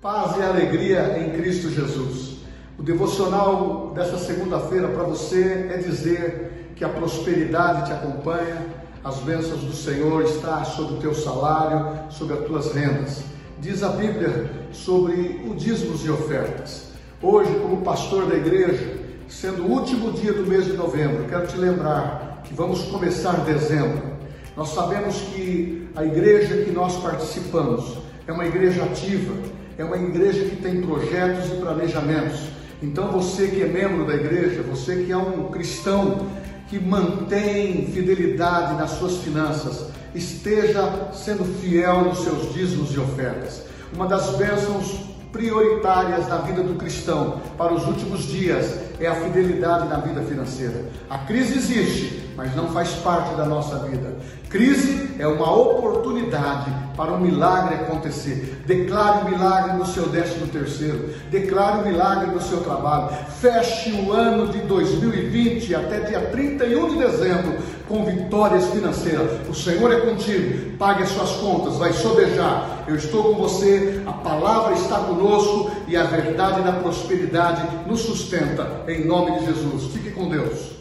Paz e alegria em Cristo Jesus. O devocional dessa segunda-feira para você é dizer que a prosperidade te acompanha, as bênçãos do Senhor estão sobre o teu salário, sobre as tuas rendas. Diz a Bíblia sobre o dízimos e ofertas. Hoje, como pastor da igreja, sendo o último dia do mês de novembro, quero te lembrar que vamos começar dezembro. Nós sabemos que a igreja que nós participamos é uma igreja ativa, é uma igreja que tem projetos e planejamentos. Então você que é membro da igreja, você que é um cristão que mantém fidelidade nas suas finanças, esteja sendo fiel nos seus dízimos e ofertas. Uma das bênçãos prioritárias na vida do cristão para os últimos dias é a fidelidade na vida financeira. A crise existe, mas não faz parte da nossa vida. Crise é uma oportunidade para um milagre acontecer. Declare o milagre no seu décimo terceiro. Declare o milagre no seu trabalho. Feche o ano de 2020 até dia 31 de dezembro com vitórias financeiras. O Senhor é contigo. Pague as suas contas, vai sobejar. Eu estou com você. A palavra está conosco e a verdade da prosperidade nos sustenta. Em nome de Jesus. Fique com Deus.